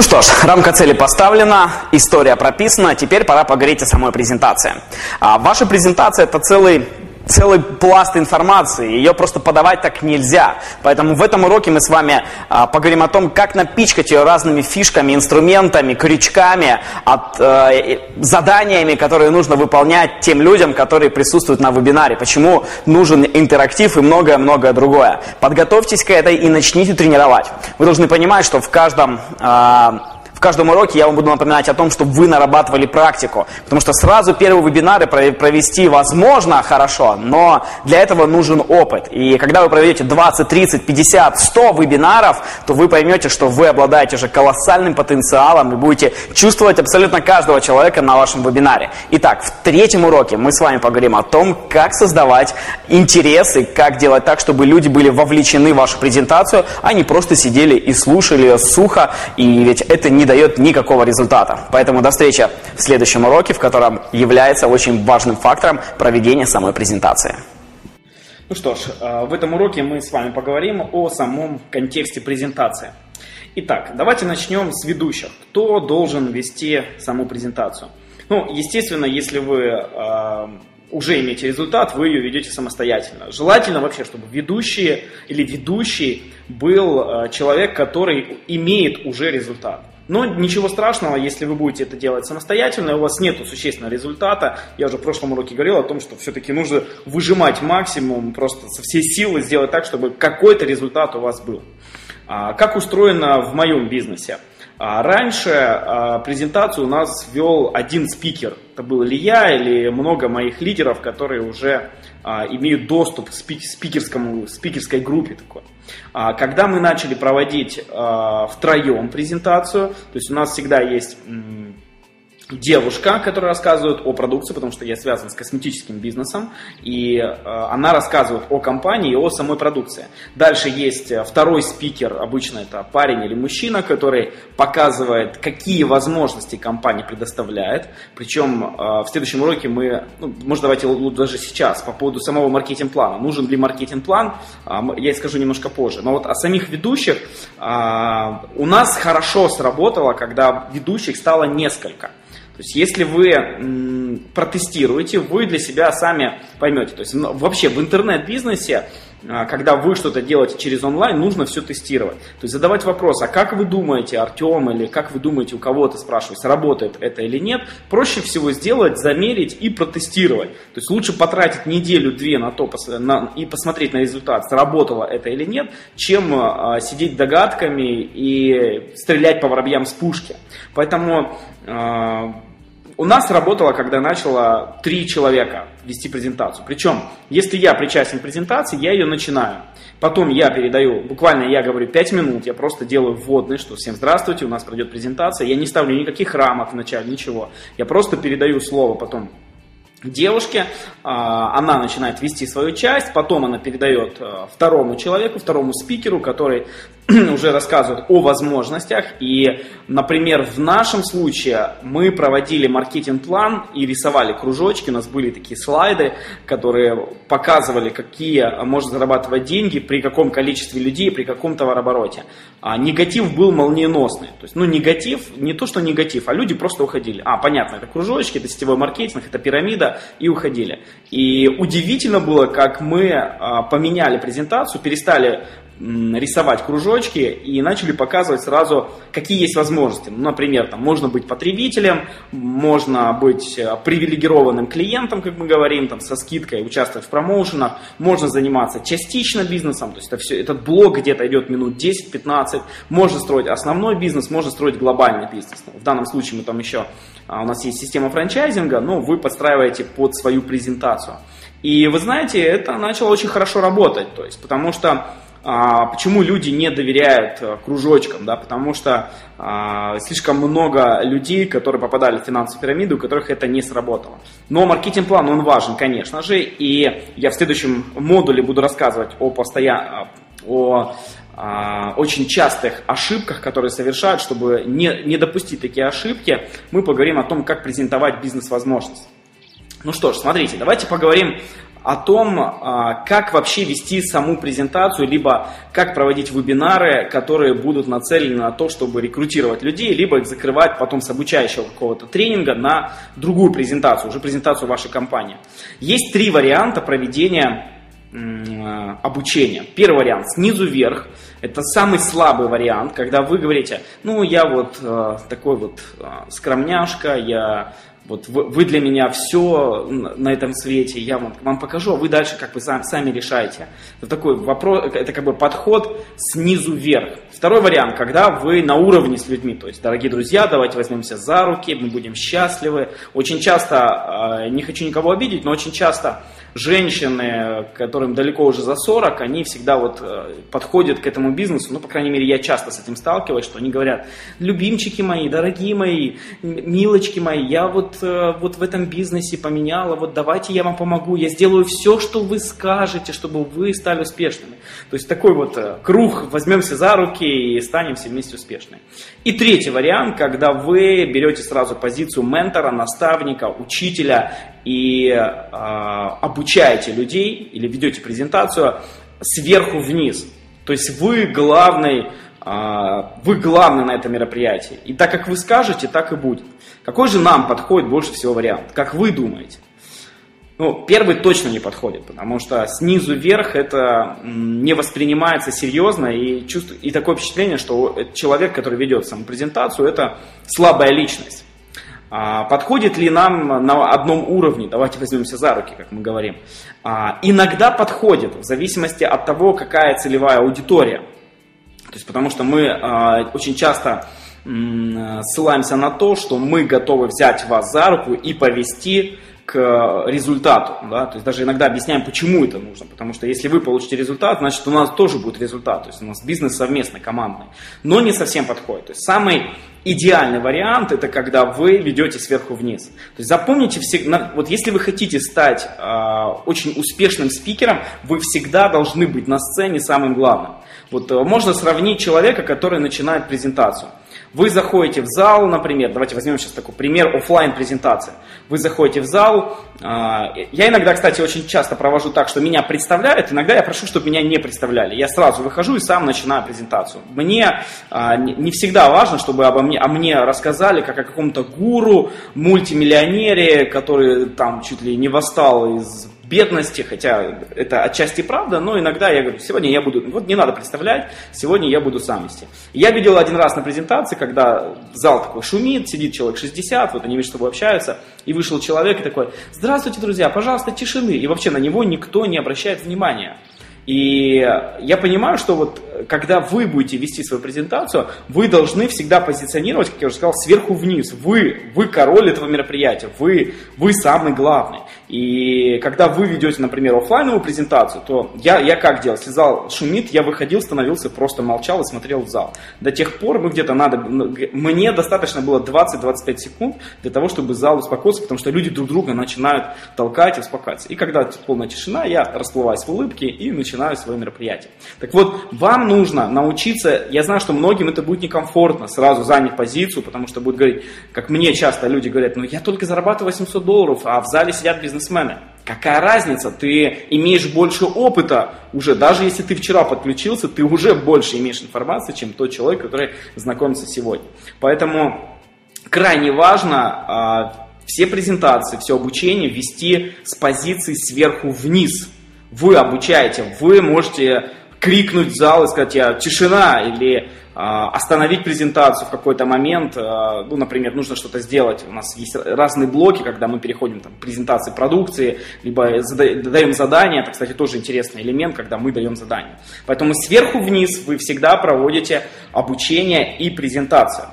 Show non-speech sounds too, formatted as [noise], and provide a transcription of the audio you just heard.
Ну что ж, рамка цели поставлена, история прописана, теперь пора поговорить о самой презентации. А, ваша презентация это целый целый пласт информации, ее просто подавать так нельзя. Поэтому в этом уроке мы с вами а, поговорим о том, как напичкать ее разными фишками, инструментами, крючками, от, э, заданиями, которые нужно выполнять тем людям, которые присутствуют на вебинаре, почему нужен интерактив и многое-многое другое. Подготовьтесь к этой и начните тренировать. Вы должны понимать, что в каждом... Э, в каждом уроке я вам буду напоминать о том, чтобы вы нарабатывали практику. Потому что сразу первые вебинары провести возможно хорошо, но для этого нужен опыт. И когда вы проведете 20, 30, 50, 100 вебинаров, то вы поймете, что вы обладаете уже колоссальным потенциалом и будете чувствовать абсолютно каждого человека на вашем вебинаре. Итак, в третьем уроке мы с вами поговорим о том, как создавать интересы, как делать так, чтобы люди были вовлечены в вашу презентацию, а не просто сидели и слушали ее сухо, и ведь это не дает никакого результата. Поэтому до встречи в следующем уроке, в котором является очень важным фактором проведения самой презентации. Ну что ж, э, в этом уроке мы с вами поговорим о самом контексте презентации. Итак, давайте начнем с ведущих. Кто должен вести саму презентацию? Ну, естественно, если вы э, уже имеете результат, вы ее ведете самостоятельно. Желательно вообще, чтобы ведущий или ведущий был э, человек, который имеет уже результат. Но ничего страшного, если вы будете это делать самостоятельно, у вас нет существенного результата. Я уже в прошлом уроке говорил о том, что все-таки нужно выжимать максимум, просто со всей силы сделать так, чтобы какой-то результат у вас был. А, как устроено в моем бизнесе? А, раньше а, презентацию у нас вел один спикер. Это был или я, или много моих лидеров, которые уже имеют доступ к спикерскому, спикерской группе такой. А когда мы начали проводить а, втроем презентацию, то есть у нас всегда есть девушка, которая рассказывает о продукции, потому что я связан с косметическим бизнесом, и э, она рассказывает о компании и о самой продукции. Дальше есть э, второй спикер, обычно это парень или мужчина, который показывает, какие возможности компания предоставляет. Причем э, в следующем уроке мы, ну, может давайте даже сейчас, по поводу самого маркетинг-плана. Нужен ли маркетинг-план, э, я скажу немножко позже. Но вот о самих ведущих э, у нас хорошо сработало, когда ведущих стало несколько. То есть, если вы протестируете, вы для себя сами поймете. То есть, вообще в интернет-бизнесе, когда вы что-то делаете через онлайн, нужно все тестировать. То есть, задавать вопрос, а как вы думаете, Артем, или как вы думаете, у кого-то спрашивать, сработает это или нет, проще всего сделать, замерить и протестировать. То есть, лучше потратить неделю-две на то на, и посмотреть на результат, сработало это или нет, чем а, сидеть догадками и стрелять по воробьям с пушки. Поэтому а, у нас работало, когда начало три человека вести презентацию. Причем, если я причастен к презентации, я ее начинаю. Потом я передаю, буквально я говорю 5 минут, я просто делаю вводный, что всем здравствуйте, у нас пройдет презентация. Я не ставлю никаких рамок вначале, ничего. Я просто передаю слово потом девушке, а, она начинает вести свою часть, потом она передает э, второму человеку, второму спикеру, который [clears throat] уже рассказывает о возможностях. И, например, в нашем случае мы проводили маркетинг-план и рисовали кружочки. У нас были такие слайды, которые показывали, какие можно зарабатывать деньги, при каком количестве людей, при каком товарообороте. А негатив был молниеносный. То есть, ну, негатив, не то, что негатив, а люди просто уходили. А, понятно, это кружочки, это сетевой маркетинг, это пирамида, и уходили. И удивительно было, как мы а, поменяли презентацию, перестали рисовать кружочки и начали показывать сразу, какие есть возможности. Ну, например, там, можно быть потребителем, можно быть э, привилегированным клиентом, как мы говорим, там, со скидкой, участвовать в промоушенах, можно заниматься частично бизнесом, то есть это все, этот блок где-то идет минут 10-15, можно строить основной бизнес, можно строить глобальный бизнес. В данном случае мы там еще, а, у нас есть система франчайзинга, но вы подстраиваете под свою презентацию. И вы знаете, это начало очень хорошо работать, то есть, потому что почему люди не доверяют э, кружочкам? Да? Потому что а, слишком много людей, которые попадали в финансовую пирамиду, у которых это не сработало. Но маркетинг-план, он важен, конечно же, и я в следующем модуле буду рассказывать о, постоян... о а, очень частых ошибках, которые совершают, чтобы не, не допустить такие ошибки, мы поговорим о том, как презентовать бизнес-возможность. Ну что ж, смотрите, давайте поговорим о том, а, как вообще вести саму презентацию, либо как проводить вебинары, которые будут нацелены на то, чтобы рекрутировать людей, либо их закрывать потом с обучающего какого-то тренинга на другую презентацию, уже презентацию вашей компании. Есть три варианта проведения обучения. Первый вариант снизу вверх. Это самый слабый вариант, когда вы говорите, ну я вот э, такой вот э, скромняшка, я вот вы, вы для меня все на этом свете, я вам, вам покажу, а вы дальше как бы сами, сами решаете. Это такой вопрос, это как бы подход снизу вверх. Второй вариант, когда вы на уровне с людьми, то есть, дорогие друзья, давайте возьмемся за руки, мы будем счастливы. Очень часто, не хочу никого обидеть, но очень часто женщины, которым далеко уже за 40, они всегда вот э, подходят к этому бизнесу, ну, по крайней мере, я часто с этим сталкиваюсь, что они говорят, любимчики мои, дорогие мои, милочки мои, я вот Э, вот в этом бизнесе поменяла, вот давайте я вам помогу, я сделаю все, что вы скажете, чтобы вы стали успешными. То есть такой вот э, круг, возьмемся за руки и станем все вместе успешными. И третий вариант, когда вы берете сразу позицию ментора, наставника, учителя и э, обучаете людей или ведете презентацию сверху вниз. То есть вы главный а, вы главный на этом мероприятии. И так как вы скажете, так и будет. Какой же нам подходит больше всего вариант? Как вы думаете? Ну, первый точно не подходит, потому что снизу вверх это не воспринимается серьезно и, чувств... и такое впечатление, что человек, который ведет саму презентацию, это слабая личность. А подходит ли нам на одном уровне, давайте возьмемся за руки, как мы говорим. А, иногда подходит, в зависимости от того, какая целевая аудитория. То есть, потому что мы э, очень часто ссылаемся на то, что мы готовы взять вас за руку и повести к результату. Да? То есть даже иногда объясняем, почему это нужно. Потому что если вы получите результат, значит у нас тоже будет результат. То есть у нас бизнес совместный, командный. Но не совсем подходит. То есть самый идеальный вариант это когда вы ведете сверху вниз. То есть запомните, всегда, вот если вы хотите стать э, очень успешным спикером, вы всегда должны быть на сцене самым главным. Вот э, можно сравнить человека, который начинает презентацию. Вы заходите в зал, например, давайте возьмем сейчас такой пример офлайн презентации. Вы заходите в зал, а, я иногда, кстати, очень часто провожу так, что меня представляют, иногда я прошу, чтобы меня не представляли. Я сразу выхожу и сам начинаю презентацию. Мне а, не всегда важно, чтобы обо мне, о мне рассказали, как о каком-то гуру, мультимиллионере, который там чуть ли не восстал из бедности, хотя это отчасти правда, но иногда я говорю, сегодня я буду, вот не надо представлять, сегодня я буду сам вести. Я видел один раз на презентации, когда зал такой шумит, сидит человек 60, вот они между собой общаются, и вышел человек и такой, здравствуйте, друзья, пожалуйста, тишины, и вообще на него никто не обращает внимания. И я понимаю, что вот когда вы будете вести свою презентацию, вы должны всегда позиционировать, как я уже сказал, сверху вниз. Вы, вы король этого мероприятия, вы, вы самый главный. И когда вы ведете, например, офлайновую презентацию, то я, я как делал? Если зал шумит, я выходил, становился, просто молчал и смотрел в зал. До тех пор мы где-то надо, мне достаточно было 20-25 секунд для того, чтобы зал успокоился, потому что люди друг друга начинают толкать и успокаиваться. И когда полная тишина, я расплываюсь в улыбке и начинаю свое мероприятие. Так вот, вам нужно научиться, я знаю, что многим это будет некомфортно, сразу занять позицию, потому что будут говорить, как мне часто люди говорят, ну я только зарабатываю 800 долларов, а в зале сидят бизнесмены. Какая разница? Ты имеешь больше опыта уже, даже если ты вчера подключился, ты уже больше имеешь информации, чем тот человек, который знакомится сегодня. Поэтому крайне важно а, все презентации, все обучение вести с позиции сверху вниз. Вы обучаете, вы можете крикнуть в зал и сказать я тишина или а, остановить презентацию в какой-то момент, а, ну, например, нужно что-то сделать. У нас есть разные блоки, когда мы переходим там, к презентации продукции, либо даем задание. Это, кстати, тоже интересный элемент, когда мы даем задание. Поэтому сверху вниз вы всегда проводите обучение и презентацию.